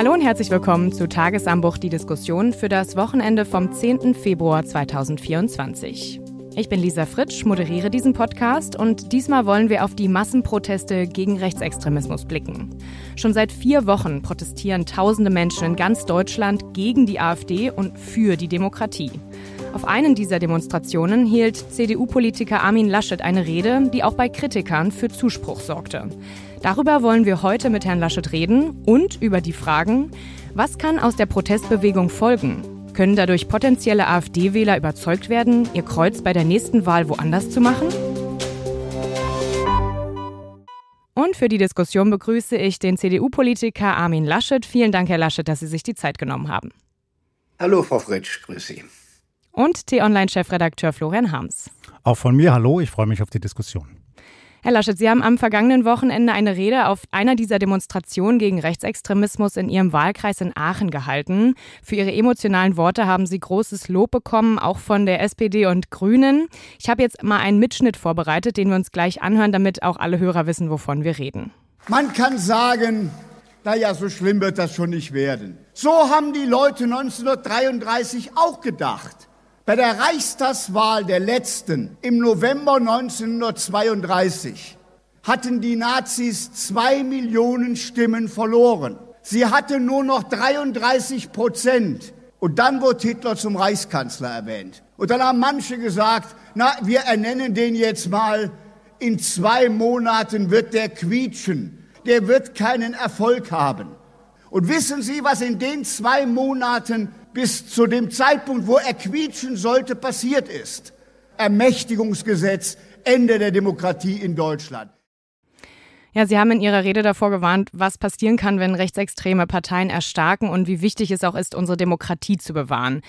Hallo und herzlich willkommen zu Tagesambuch, die Diskussion für das Wochenende vom 10. Februar 2024. Ich bin Lisa Fritsch, moderiere diesen Podcast und diesmal wollen wir auf die Massenproteste gegen Rechtsextremismus blicken. Schon seit vier Wochen protestieren tausende Menschen in ganz Deutschland gegen die AfD und für die Demokratie. Auf einen dieser Demonstrationen hielt CDU-Politiker Armin Laschet eine Rede, die auch bei Kritikern für Zuspruch sorgte. Darüber wollen wir heute mit Herrn Laschet reden und über die Fragen, was kann aus der Protestbewegung folgen? Können dadurch potenzielle AfD-Wähler überzeugt werden, ihr Kreuz bei der nächsten Wahl woanders zu machen? Und für die Diskussion begrüße ich den CDU-Politiker Armin Laschet. Vielen Dank, Herr Laschet, dass Sie sich die Zeit genommen haben. Hallo, Frau Fritsch, grüße Sie. Und T-Online-Chefredakteur Florian Harms. Auch von mir hallo, ich freue mich auf die Diskussion. Herr Laschet, Sie haben am vergangenen Wochenende eine Rede auf einer dieser Demonstrationen gegen Rechtsextremismus in Ihrem Wahlkreis in Aachen gehalten. Für Ihre emotionalen Worte haben Sie großes Lob bekommen, auch von der SPD und Grünen. Ich habe jetzt mal einen Mitschnitt vorbereitet, den wir uns gleich anhören, damit auch alle Hörer wissen, wovon wir reden. Man kann sagen, naja, so schlimm wird das schon nicht werden. So haben die Leute 1933 auch gedacht. Bei der Reichstagswahl der letzten im November 1932 hatten die Nazis zwei Millionen Stimmen verloren. Sie hatten nur noch 33 Prozent. Und dann wurde Hitler zum Reichskanzler erwähnt. Und dann haben manche gesagt, na, wir ernennen den jetzt mal, in zwei Monaten wird der quietschen. Der wird keinen Erfolg haben. Und wissen Sie, was in den zwei Monaten bis zu dem Zeitpunkt, wo er quietschen sollte, passiert ist. Ermächtigungsgesetz, Ende der Demokratie in Deutschland. Ja, Sie haben in Ihrer Rede davor gewarnt, was passieren kann, wenn rechtsextreme Parteien erstarken und wie wichtig es auch ist, unsere Demokratie zu bewahren.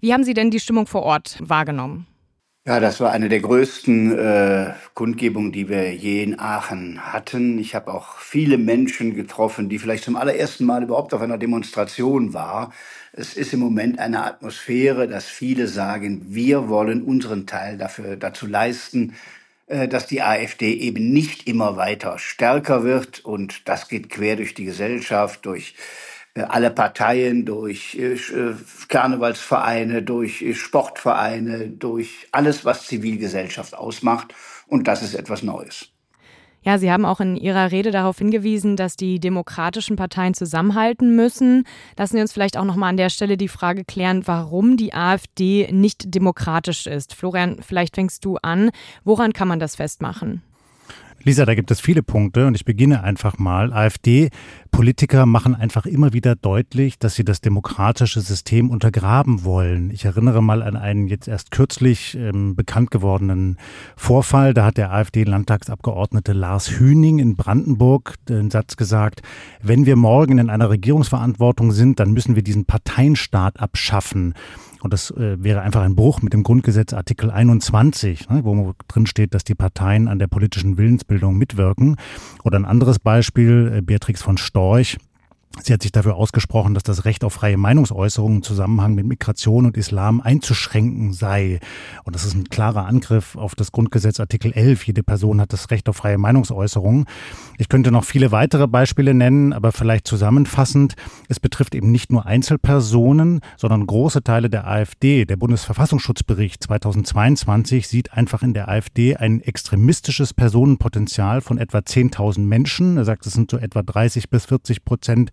Wie haben Sie denn die Stimmung vor Ort wahrgenommen? Ja, das war eine der größten äh, Kundgebungen, die wir je in Aachen hatten. Ich habe auch viele Menschen getroffen, die vielleicht zum allerersten Mal überhaupt auf einer Demonstration war. Es ist im Moment eine Atmosphäre, dass viele sagen, wir wollen unseren Teil dafür, dazu leisten, äh, dass die AfD eben nicht immer weiter stärker wird. Und das geht quer durch die Gesellschaft, durch alle Parteien, durch äh, äh, Karnevalsvereine, durch Sportvereine, durch alles, was Zivilgesellschaft ausmacht. Und das ist etwas Neues. Ja, Sie haben auch in Ihrer Rede darauf hingewiesen, dass die demokratischen Parteien zusammenhalten müssen. Lassen Sie uns vielleicht auch noch mal an der Stelle die Frage klären, warum die AfD nicht demokratisch ist. Florian, vielleicht fängst du an. Woran kann man das festmachen? Lisa, da gibt es viele Punkte und ich beginne einfach mal. AfD-Politiker machen einfach immer wieder deutlich, dass sie das demokratische System untergraben wollen. Ich erinnere mal an einen jetzt erst kürzlich ähm, bekannt gewordenen Vorfall. Da hat der AfD-Landtagsabgeordnete Lars Hüning in Brandenburg den Satz gesagt, wenn wir morgen in einer Regierungsverantwortung sind, dann müssen wir diesen Parteienstaat abschaffen. Und das äh, wäre einfach ein Bruch mit dem Grundgesetz Artikel 21, ne, wo drin steht, dass die Parteien an der politischen Willensbildung mitwirken. Oder ein anderes Beispiel, äh, Beatrix von Storch, Sie hat sich dafür ausgesprochen, dass das Recht auf freie Meinungsäußerung im Zusammenhang mit Migration und Islam einzuschränken sei. Und das ist ein klarer Angriff auf das Grundgesetz Artikel 11. Jede Person hat das Recht auf freie Meinungsäußerung. Ich könnte noch viele weitere Beispiele nennen, aber vielleicht zusammenfassend. Es betrifft eben nicht nur Einzelpersonen, sondern große Teile der AfD. Der Bundesverfassungsschutzbericht 2022 sieht einfach in der AfD ein extremistisches Personenpotenzial von etwa 10.000 Menschen. Er sagt, es sind so etwa 30 bis 40 Prozent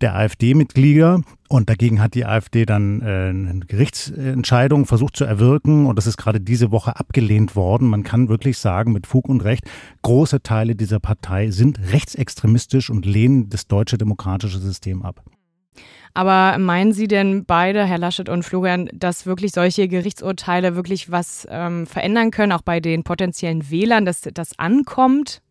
der AfD-Mitglieder. Und dagegen hat die AfD dann äh, eine Gerichtsentscheidung versucht zu erwirken. Und das ist gerade diese Woche abgelehnt worden. Man kann wirklich sagen, mit Fug und Recht, große Teile dieser Partei sind rechtsextremistisch und lehnen das deutsche demokratische System ab. Aber meinen Sie denn beide, Herr Laschet und Florian, dass wirklich solche Gerichtsurteile wirklich was ähm, verändern können, auch bei den potenziellen Wählern, dass das ankommt?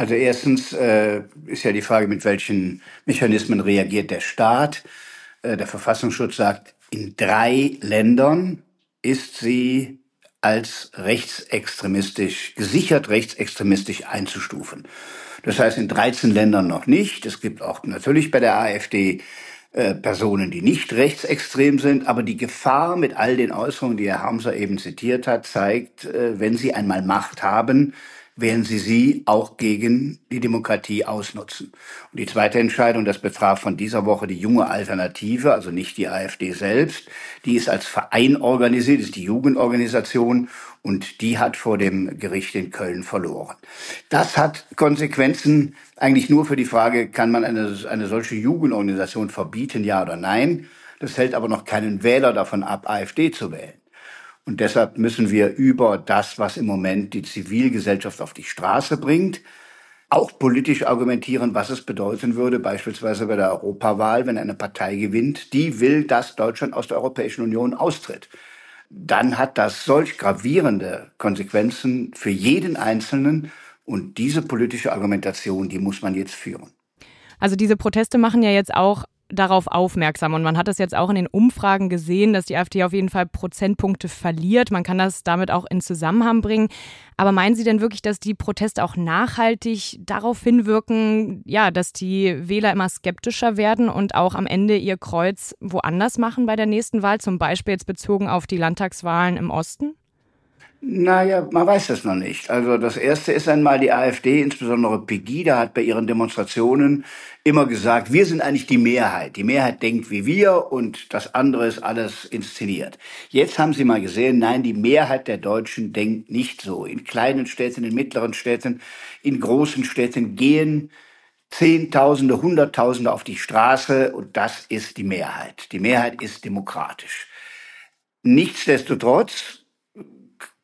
Also erstens äh, ist ja die Frage, mit welchen Mechanismen reagiert der Staat. Äh, der Verfassungsschutz sagt, in drei Ländern ist sie als rechtsextremistisch, gesichert rechtsextremistisch einzustufen. Das heißt in 13 Ländern noch nicht. Es gibt auch natürlich bei der AfD äh, Personen, die nicht rechtsextrem sind, aber die Gefahr mit all den Äußerungen, die Herr Hamser eben zitiert hat, zeigt, äh, wenn sie einmal Macht haben, werden sie sie auch gegen die Demokratie ausnutzen. Und die zweite Entscheidung, das betraf von dieser Woche die junge Alternative, also nicht die AfD selbst, die ist als Verein organisiert, ist die Jugendorganisation und die hat vor dem Gericht in Köln verloren. Das hat Konsequenzen eigentlich nur für die Frage, kann man eine, eine solche Jugendorganisation verbieten, ja oder nein? Das hält aber noch keinen Wähler davon ab, AfD zu wählen. Und deshalb müssen wir über das, was im Moment die Zivilgesellschaft auf die Straße bringt, auch politisch argumentieren, was es bedeuten würde, beispielsweise bei der Europawahl, wenn eine Partei gewinnt, die will, dass Deutschland aus der Europäischen Union austritt. Dann hat das solch gravierende Konsequenzen für jeden Einzelnen. Und diese politische Argumentation, die muss man jetzt führen. Also diese Proteste machen ja jetzt auch darauf aufmerksam. Und man hat es jetzt auch in den Umfragen gesehen, dass die AfD auf jeden Fall Prozentpunkte verliert. Man kann das damit auch in Zusammenhang bringen. Aber meinen Sie denn wirklich, dass die Proteste auch nachhaltig darauf hinwirken, ja, dass die Wähler immer skeptischer werden und auch am Ende ihr Kreuz woanders machen bei der nächsten Wahl, zum Beispiel jetzt bezogen auf die Landtagswahlen im Osten? Naja, man weiß das noch nicht. Also das Erste ist einmal die AfD, insbesondere Pegida hat bei ihren Demonstrationen immer gesagt, wir sind eigentlich die Mehrheit. Die Mehrheit denkt wie wir und das andere ist alles inszeniert. Jetzt haben sie mal gesehen, nein, die Mehrheit der Deutschen denkt nicht so. In kleinen Städten, in mittleren Städten, in großen Städten gehen Zehntausende, Hunderttausende auf die Straße und das ist die Mehrheit. Die Mehrheit ist demokratisch. Nichtsdestotrotz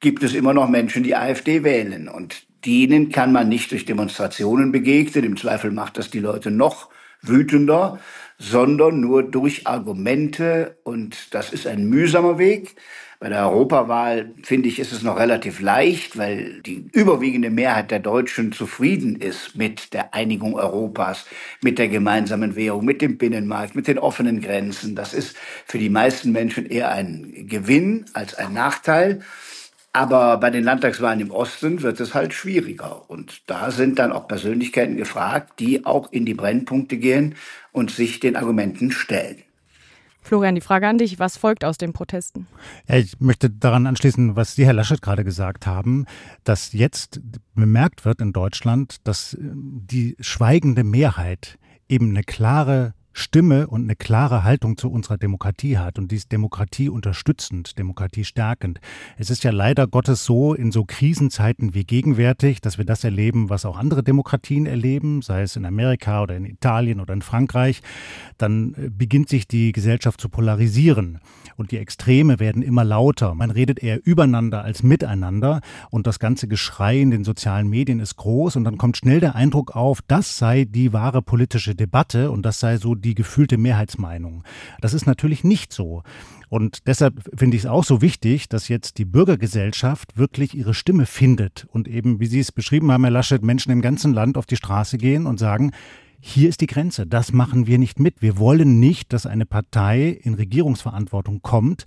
gibt es immer noch Menschen, die AfD wählen. Und denen kann man nicht durch Demonstrationen begegnen. Im Zweifel macht das die Leute noch wütender, sondern nur durch Argumente. Und das ist ein mühsamer Weg. Bei der Europawahl, finde ich, ist es noch relativ leicht, weil die überwiegende Mehrheit der Deutschen zufrieden ist mit der Einigung Europas, mit der gemeinsamen Währung, mit dem Binnenmarkt, mit den offenen Grenzen. Das ist für die meisten Menschen eher ein Gewinn als ein Nachteil. Aber bei den Landtagswahlen im Osten wird es halt schwieriger. Und da sind dann auch Persönlichkeiten gefragt, die auch in die Brennpunkte gehen und sich den Argumenten stellen. Florian, die Frage an dich, was folgt aus den Protesten? Ja, ich möchte daran anschließen, was Sie, Herr Laschet, gerade gesagt haben, dass jetzt bemerkt wird in Deutschland, dass die schweigende Mehrheit eben eine klare Stimme und eine klare Haltung zu unserer Demokratie hat und dies Demokratie unterstützend, Demokratie stärkend. Es ist ja leider Gottes so in so Krisenzeiten wie gegenwärtig, dass wir das erleben, was auch andere Demokratien erleben, sei es in Amerika oder in Italien oder in Frankreich, dann äh, beginnt sich die Gesellschaft zu polarisieren und die Extreme werden immer lauter. Man redet eher übereinander als miteinander und das ganze Geschrei in den sozialen Medien ist groß und dann kommt schnell der Eindruck auf, das sei die wahre politische Debatte und das sei so die gefühlte Mehrheitsmeinung. Das ist natürlich nicht so. Und deshalb finde ich es auch so wichtig, dass jetzt die Bürgergesellschaft wirklich ihre Stimme findet und eben, wie Sie es beschrieben haben, Herr Laschet, Menschen im ganzen Land auf die Straße gehen und sagen, hier ist die Grenze. Das machen wir nicht mit. Wir wollen nicht, dass eine Partei in Regierungsverantwortung kommt,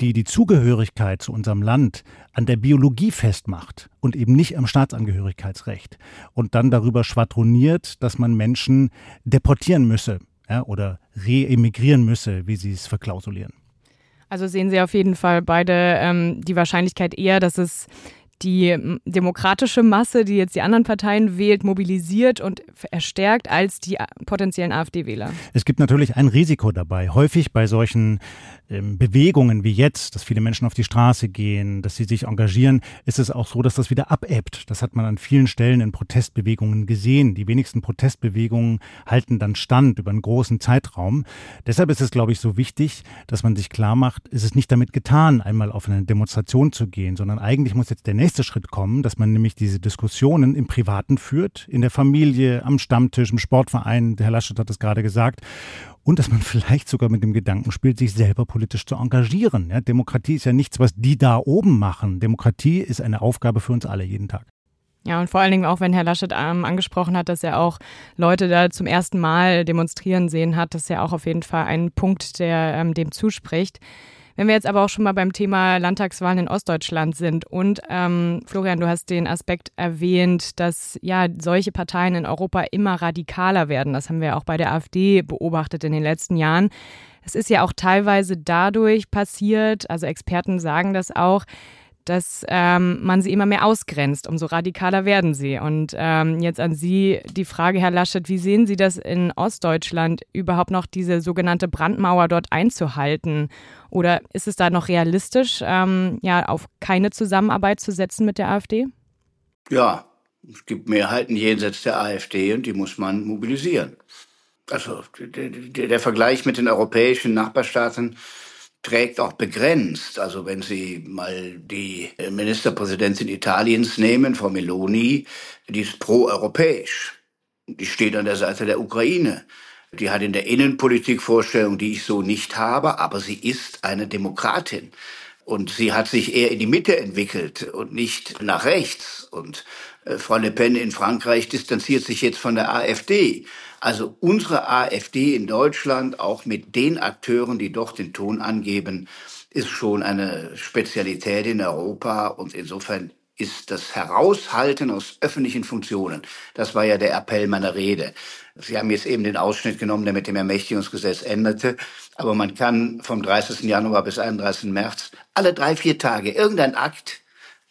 die die Zugehörigkeit zu unserem Land an der Biologie festmacht und eben nicht am Staatsangehörigkeitsrecht und dann darüber schwadroniert, dass man Menschen deportieren müsse ja, oder reemigrieren müsse, wie sie es verklausulieren. Also sehen Sie auf jeden Fall beide ähm, die Wahrscheinlichkeit eher, dass es die demokratische Masse, die jetzt die anderen Parteien wählt, mobilisiert und erstärkt als die potenziellen AfD-Wähler. Es gibt natürlich ein Risiko dabei. Häufig bei solchen ähm, Bewegungen wie jetzt, dass viele Menschen auf die Straße gehen, dass sie sich engagieren, ist es auch so, dass das wieder abebbt. Das hat man an vielen Stellen in Protestbewegungen gesehen. Die wenigsten Protestbewegungen halten dann stand über einen großen Zeitraum. Deshalb ist es, glaube ich, so wichtig, dass man sich klar macht, es ist nicht damit getan, einmal auf eine Demonstration zu gehen, sondern eigentlich muss jetzt der nächste nächste Schritt kommen, dass man nämlich diese Diskussionen im Privaten führt, in der Familie, am Stammtisch, im Sportverein, der Herr Laschet hat es gerade gesagt, und dass man vielleicht sogar mit dem Gedanken spielt, sich selber politisch zu engagieren. Ja, Demokratie ist ja nichts, was die da oben machen. Demokratie ist eine Aufgabe für uns alle jeden Tag. Ja, und vor allen Dingen auch, wenn Herr Laschet ähm, angesprochen hat, dass er auch Leute da zum ersten Mal demonstrieren sehen hat, das ist ja auch auf jeden Fall ein Punkt, der ähm, dem zuspricht. Wenn wir jetzt aber auch schon mal beim Thema Landtagswahlen in Ostdeutschland sind und ähm, Florian, du hast den Aspekt erwähnt, dass ja solche Parteien in Europa immer radikaler werden. Das haben wir auch bei der AfD beobachtet in den letzten Jahren. Es ist ja auch teilweise dadurch passiert, also Experten sagen das auch, dass ähm, man sie immer mehr ausgrenzt, umso radikaler werden sie. Und ähm, jetzt an Sie die Frage, Herr Laschet, wie sehen Sie das in Ostdeutschland überhaupt noch diese sogenannte Brandmauer dort einzuhalten? Oder ist es da noch realistisch, ähm, ja, auf keine Zusammenarbeit zu setzen mit der AfD? Ja, es gibt Mehrheiten jenseits der AfD und die muss man mobilisieren. Also der, der Vergleich mit den europäischen Nachbarstaaten trägt auch begrenzt. Also wenn Sie mal die Ministerpräsidentin Italiens nehmen, Frau Meloni, die ist pro-europäisch. Die steht an der Seite der Ukraine. Die hat in der Innenpolitik Vorstellungen, die ich so nicht habe, aber sie ist eine Demokratin. Und sie hat sich eher in die Mitte entwickelt und nicht nach rechts. Und äh, Frau Le Pen in Frankreich distanziert sich jetzt von der AfD. Also unsere AfD in Deutschland, auch mit den Akteuren, die doch den Ton angeben, ist schon eine Spezialität in Europa. Und insofern ist das Heraushalten aus öffentlichen Funktionen. Das war ja der Appell meiner Rede. Sie haben jetzt eben den Ausschnitt genommen, der mit dem Ermächtigungsgesetz endete. Aber man kann vom 30. Januar bis 31. März alle drei, vier Tage irgendein Akt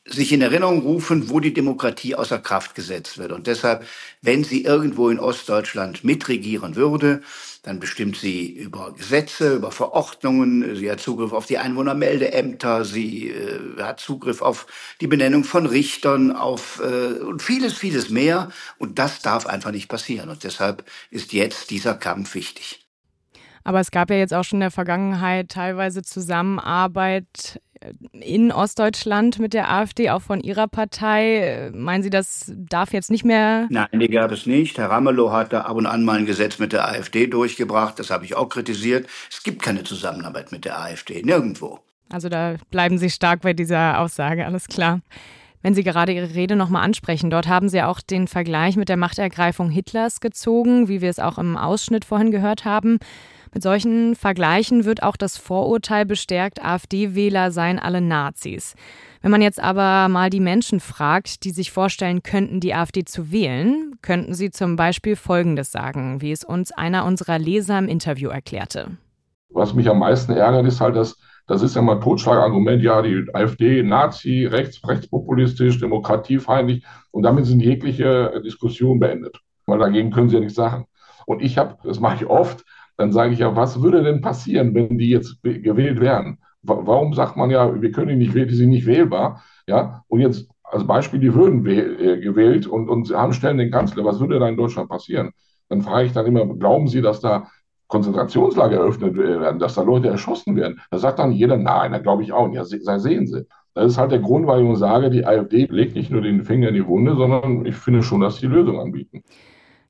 sich in Erinnerung rufen, wo die Demokratie außer Kraft gesetzt wird. Und deshalb, wenn sie irgendwo in Ostdeutschland mitregieren würde, dann bestimmt sie über Gesetze, über Verordnungen, sie hat Zugriff auf die Einwohnermeldeämter, sie äh, hat Zugriff auf die Benennung von Richtern, auf äh, und vieles, vieles mehr. Und das darf einfach nicht passieren. Und deshalb ist jetzt dieser Kampf wichtig. Aber es gab ja jetzt auch schon in der Vergangenheit teilweise Zusammenarbeit in Ostdeutschland mit der AfD, auch von Ihrer Partei. Meinen Sie, das darf jetzt nicht mehr? Nein, die gab es nicht. Herr Ramelow hat da ab und an mal ein Gesetz mit der AfD durchgebracht. Das habe ich auch kritisiert. Es gibt keine Zusammenarbeit mit der AfD, nirgendwo. Also da bleiben Sie stark bei dieser Aussage, alles klar. Wenn Sie gerade Ihre Rede nochmal ansprechen, dort haben Sie auch den Vergleich mit der Machtergreifung Hitlers gezogen, wie wir es auch im Ausschnitt vorhin gehört haben. Mit solchen Vergleichen wird auch das Vorurteil bestärkt, AfD-Wähler seien alle Nazis. Wenn man jetzt aber mal die Menschen fragt, die sich vorstellen könnten, die AfD zu wählen, könnten sie zum Beispiel Folgendes sagen, wie es uns einer unserer Leser im Interview erklärte. Was mich am meisten ärgert, ist halt, dass das ist ja mal Totschlagargument, ja, die AfD, Nazi, rechts, rechtspopulistisch, demokratiefeindlich und damit sind jegliche Diskussion beendet. Weil dagegen können sie ja nichts sagen. Und ich habe, das mache ich oft, dann sage ich ja, was würde denn passieren, wenn die jetzt gewählt werden? Warum sagt man ja, wir können die nicht wählen, die sind nicht wählbar? Ja, und jetzt als Beispiel, die würden äh, gewählt und, und haben stellen den Kanzler, was würde da in Deutschland passieren? Dann frage ich dann immer, glauben Sie, dass da Konzentrationslager eröffnet werden, dass da Leute erschossen werden? Da sagt dann jeder, nein, da glaube ich auch nicht. Ja, sehen Sie. Das ist halt der Grund, warum ich sage, die AfD legt nicht nur den Finger in die Wunde, sondern ich finde schon, dass sie Lösung anbieten.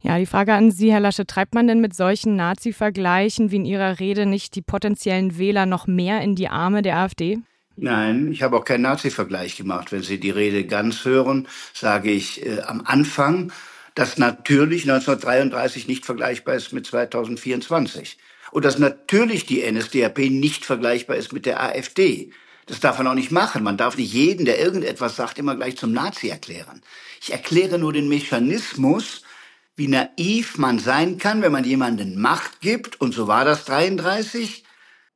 Ja, die Frage an Sie, Herr Lasche, treibt man denn mit solchen Nazi-Vergleichen wie in Ihrer Rede nicht die potenziellen Wähler noch mehr in die Arme der AfD? Nein, ich habe auch keinen Nazi-Vergleich gemacht. Wenn Sie die Rede ganz hören, sage ich äh, am Anfang, dass natürlich 1933 nicht vergleichbar ist mit 2024. Und dass natürlich die NSDAP nicht vergleichbar ist mit der AfD. Das darf man auch nicht machen. Man darf nicht jeden, der irgendetwas sagt, immer gleich zum Nazi erklären. Ich erkläre nur den Mechanismus, wie naiv man sein kann, wenn man jemanden Macht gibt. Und so war das 33.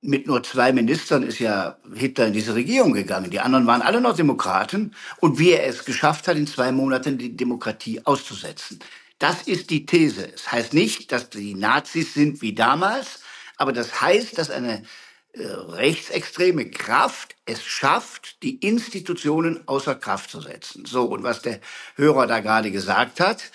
Mit nur zwei Ministern ist ja Hitler in diese Regierung gegangen. Die anderen waren alle noch Demokraten. Und wie er es geschafft hat, in zwei Monaten die Demokratie auszusetzen. Das ist die These. Es heißt nicht, dass die Nazis sind wie damals, aber das heißt, dass eine äh, rechtsextreme Kraft es schafft, die Institutionen außer Kraft zu setzen. So, und was der Hörer da gerade gesagt hat,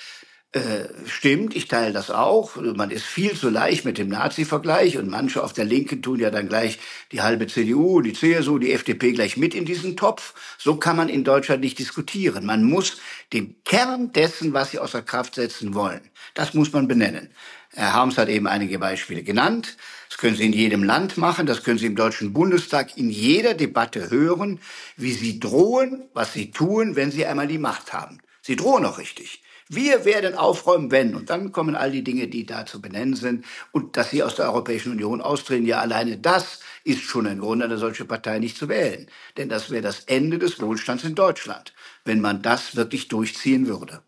äh, stimmt, ich teile das auch. Man ist viel zu leicht mit dem Nazi-Vergleich und manche auf der Linken tun ja dann gleich die halbe CDU, die CSU, die FDP gleich mit in diesen Topf. So kann man in Deutschland nicht diskutieren. Man muss den Kern dessen, was sie außer Kraft setzen wollen, das muss man benennen. Herr Harms hat eben einige Beispiele genannt. Das können Sie in jedem Land machen, das können Sie im Deutschen Bundestag in jeder Debatte hören, wie Sie drohen, was Sie tun, wenn Sie einmal die Macht haben. Sie drohen auch richtig. Wir werden aufräumen, wenn. Und dann kommen all die Dinge, die da zu benennen sind. Und dass sie aus der Europäischen Union austreten, ja, alleine das ist schon ein Grund, eine solche Partei nicht zu wählen. Denn das wäre das Ende des Wohlstands in Deutschland, wenn man das wirklich durchziehen würde.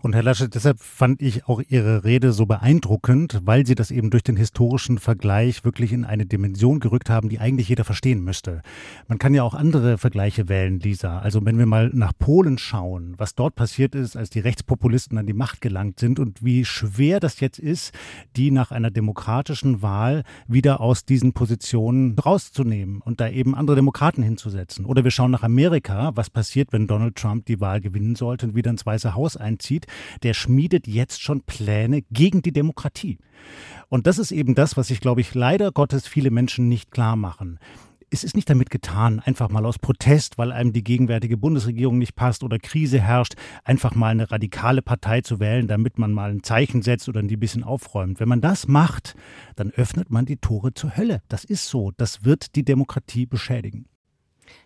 Und Herr Laschet, deshalb fand ich auch Ihre Rede so beeindruckend, weil Sie das eben durch den historischen Vergleich wirklich in eine Dimension gerückt haben, die eigentlich jeder verstehen müsste. Man kann ja auch andere Vergleiche wählen, Lisa. Also wenn wir mal nach Polen schauen, was dort passiert ist, als die Rechtspopulisten an die Macht gelangt sind und wie schwer das jetzt ist, die nach einer demokratischen Wahl wieder aus diesen Positionen rauszunehmen und da eben andere Demokraten hinzusetzen. Oder wir schauen nach Amerika, was passiert, wenn Donald Trump die Wahl gewinnen sollte und wieder ins Weiße Haus einzieht der schmiedet jetzt schon Pläne gegen die Demokratie. Und das ist eben das, was sich, glaube ich, leider Gottes viele Menschen nicht klar machen es ist nicht damit getan, einfach mal aus Protest, weil einem die gegenwärtige Bundesregierung nicht passt oder Krise herrscht, einfach mal eine radikale Partei zu wählen, damit man mal ein Zeichen setzt oder die ein bisschen aufräumt. Wenn man das macht, dann öffnet man die Tore zur Hölle. Das ist so. Das wird die Demokratie beschädigen.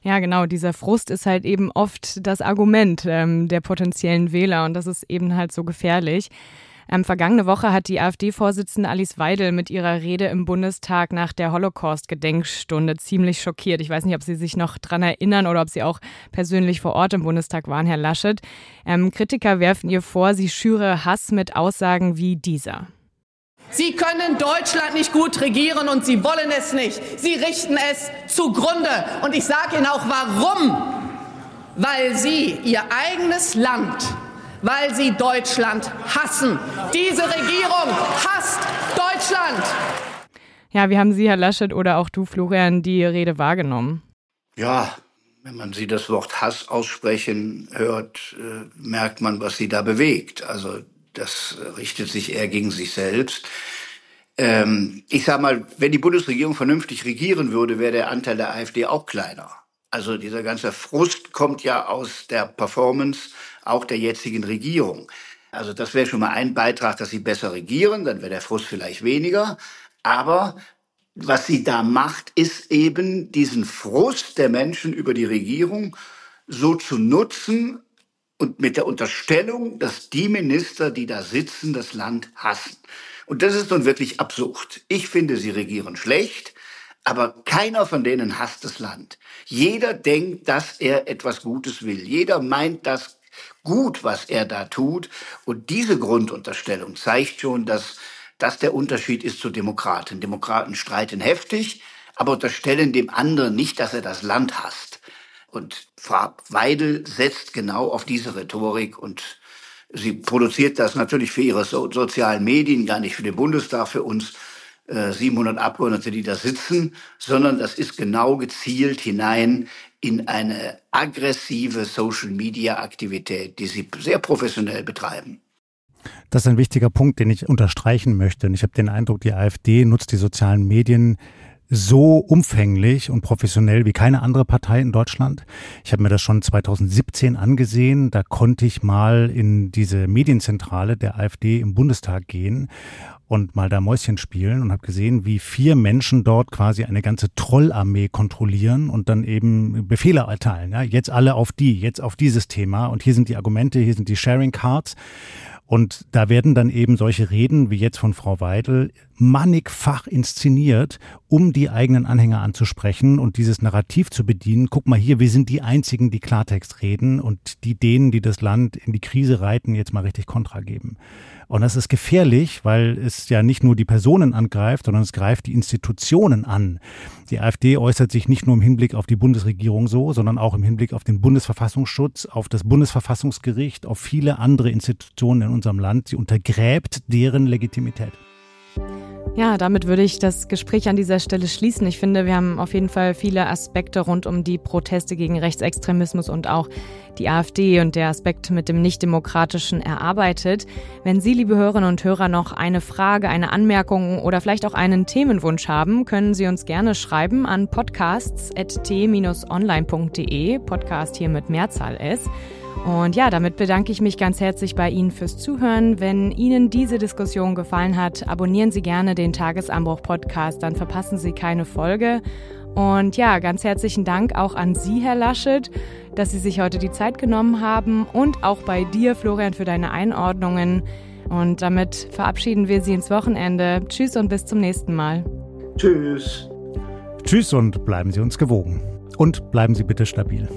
Ja, genau. Dieser Frust ist halt eben oft das Argument ähm, der potenziellen Wähler und das ist eben halt so gefährlich. Ähm, vergangene Woche hat die AfD-Vorsitzende Alice Weidel mit ihrer Rede im Bundestag nach der Holocaust-Gedenkstunde ziemlich schockiert. Ich weiß nicht, ob Sie sich noch dran erinnern oder ob Sie auch persönlich vor Ort im Bundestag waren, Herr Laschet. Ähm, Kritiker werfen ihr vor, sie schüre Hass mit Aussagen wie dieser. Sie können Deutschland nicht gut regieren und Sie wollen es nicht. Sie richten es zugrunde. Und ich sage Ihnen auch warum. Weil Sie Ihr eigenes Land, weil Sie Deutschland hassen. Diese Regierung hasst Deutschland. Ja, wie haben Sie, Herr Laschet, oder auch du, Florian, die Rede wahrgenommen? Ja, wenn man sie das Wort Hass aussprechen hört, äh, merkt man, was sie da bewegt. Also das richtet sich eher gegen sich selbst. Ähm, ich sage mal, wenn die Bundesregierung vernünftig regieren würde, wäre der Anteil der AfD auch kleiner. Also dieser ganze Frust kommt ja aus der Performance auch der jetzigen Regierung. Also das wäre schon mal ein Beitrag, dass sie besser regieren, dann wäre der Frust vielleicht weniger. Aber was sie da macht, ist eben diesen Frust der Menschen über die Regierung so zu nutzen, und mit der Unterstellung, dass die Minister, die da sitzen, das Land hassen. Und das ist nun wirklich absurd. Ich finde, sie regieren schlecht, aber keiner von denen hasst das Land. Jeder denkt, dass er etwas Gutes will. Jeder meint das gut, was er da tut. Und diese Grundunterstellung zeigt schon, dass das der Unterschied ist zu Demokraten. Demokraten streiten heftig, aber unterstellen dem anderen nicht, dass er das Land hasst. Und Frau Weidel setzt genau auf diese Rhetorik und sie produziert das natürlich für ihre so sozialen Medien, gar nicht für den Bundestag, für uns äh, 700 Abgeordnete, die da sitzen, sondern das ist genau gezielt hinein in eine aggressive Social-Media-Aktivität, die sie sehr professionell betreiben. Das ist ein wichtiger Punkt, den ich unterstreichen möchte. Und ich habe den Eindruck, die AfD nutzt die sozialen Medien so umfänglich und professionell wie keine andere Partei in Deutschland. Ich habe mir das schon 2017 angesehen. Da konnte ich mal in diese Medienzentrale der AfD im Bundestag gehen und mal da Mäuschen spielen und habe gesehen, wie vier Menschen dort quasi eine ganze Trollarmee kontrollieren und dann eben Befehle erteilen. Ja, jetzt alle auf die, jetzt auf dieses Thema und hier sind die Argumente, hier sind die Sharing Cards. Und da werden dann eben solche Reden wie jetzt von Frau Weidel mannigfach inszeniert, um die eigenen Anhänger anzusprechen und dieses Narrativ zu bedienen. Guck mal hier, wir sind die Einzigen, die Klartext reden und die denen, die das Land in die Krise reiten, jetzt mal richtig Kontra geben. Und das ist gefährlich, weil es ja nicht nur die Personen angreift, sondern es greift die Institutionen an. Die AfD äußert sich nicht nur im Hinblick auf die Bundesregierung so, sondern auch im Hinblick auf den Bundesverfassungsschutz, auf das Bundesverfassungsgericht, auf viele andere Institutionen in unserem Land. Sie untergräbt deren Legitimität. Ja, damit würde ich das Gespräch an dieser Stelle schließen. Ich finde, wir haben auf jeden Fall viele Aspekte rund um die Proteste gegen Rechtsextremismus und auch die AfD und der Aspekt mit dem Nichtdemokratischen erarbeitet. Wenn Sie, liebe Hörerinnen und Hörer, noch eine Frage, eine Anmerkung oder vielleicht auch einen Themenwunsch haben, können Sie uns gerne schreiben an podcasts.t-online.de, Podcast hier mit Mehrzahl S. Und ja, damit bedanke ich mich ganz herzlich bei Ihnen fürs Zuhören. Wenn Ihnen diese Diskussion gefallen hat, abonnieren Sie gerne den Tagesanbruch-Podcast, dann verpassen Sie keine Folge. Und ja, ganz herzlichen Dank auch an Sie, Herr Laschet, dass Sie sich heute die Zeit genommen haben und auch bei dir, Florian, für deine Einordnungen. Und damit verabschieden wir Sie ins Wochenende. Tschüss und bis zum nächsten Mal. Tschüss. Tschüss und bleiben Sie uns gewogen. Und bleiben Sie bitte stabil.